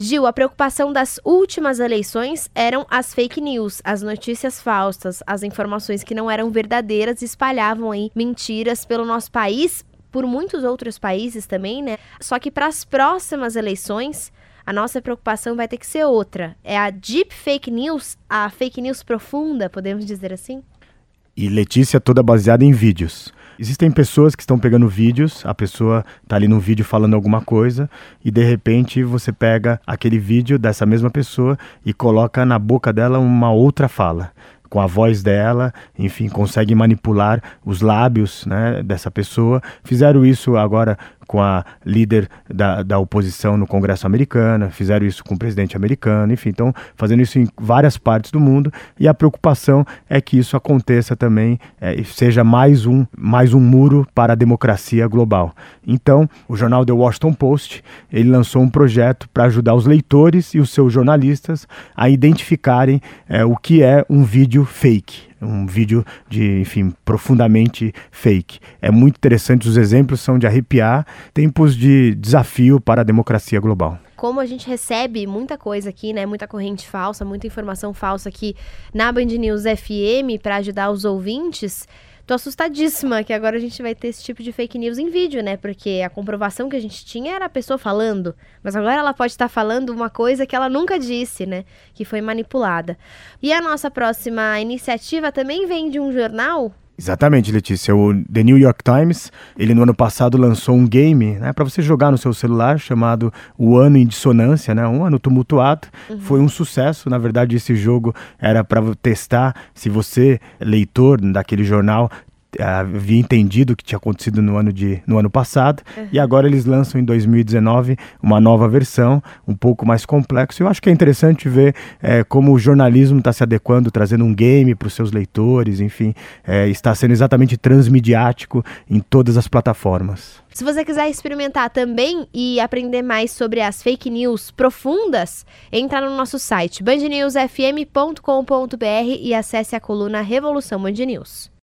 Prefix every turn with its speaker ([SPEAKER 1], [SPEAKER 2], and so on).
[SPEAKER 1] Gil, a preocupação das últimas eleições eram as fake news, as notícias falsas, as informações que não eram verdadeiras espalhavam aí mentiras pelo nosso país, por muitos outros países também, né? Só que para as próximas eleições, a nossa preocupação vai ter que ser outra. É a deep fake news, a fake news profunda, podemos dizer assim?
[SPEAKER 2] E Letícia toda baseada em vídeos. Existem pessoas que estão pegando vídeos, a pessoa está ali no vídeo falando alguma coisa e de repente você pega aquele vídeo dessa mesma pessoa e coloca na boca dela uma outra fala com a voz dela, enfim, consegue manipular os lábios né, dessa pessoa. Fizeram isso agora com a líder da, da oposição no Congresso americano, fizeram isso com o presidente americano, enfim, estão fazendo isso em várias partes do mundo e a preocupação é que isso aconteça também, é, seja mais um, mais um muro para a democracia global. Então, o jornal The Washington Post, ele lançou um projeto para ajudar os leitores e os seus jornalistas a identificarem é, o que é um vídeo fake um vídeo de, enfim, profundamente fake. É muito interessante, os exemplos são de arrepiar, tempos de desafio para a democracia global
[SPEAKER 1] como a gente recebe muita coisa aqui, né? Muita corrente falsa, muita informação falsa aqui na Band News FM para ajudar os ouvintes. Tô assustadíssima que agora a gente vai ter esse tipo de fake news em vídeo, né? Porque a comprovação que a gente tinha era a pessoa falando, mas agora ela pode estar falando uma coisa que ela nunca disse, né? Que foi manipulada. E a nossa próxima iniciativa também vem de um jornal
[SPEAKER 2] Exatamente, Letícia. O The New York Times, ele no ano passado lançou um game, né, para você jogar no seu celular, chamado O Ano em Dissonância, né, um ano tumultuado. Uhum. Foi um sucesso. Na verdade, esse jogo era para testar se você, leitor daquele jornal, havia entendido o que tinha acontecido no ano, de, no ano passado uhum. e agora eles lançam em 2019 uma nova versão, um pouco mais complexo. Eu acho que é interessante ver é, como o jornalismo está se adequando, trazendo um game para os seus leitores, enfim, é, está sendo exatamente transmediático em todas as plataformas.
[SPEAKER 1] Se você quiser experimentar também e aprender mais sobre as fake news profundas, entra no nosso site bandnewsfm.com.br e acesse a coluna Revolução Band News.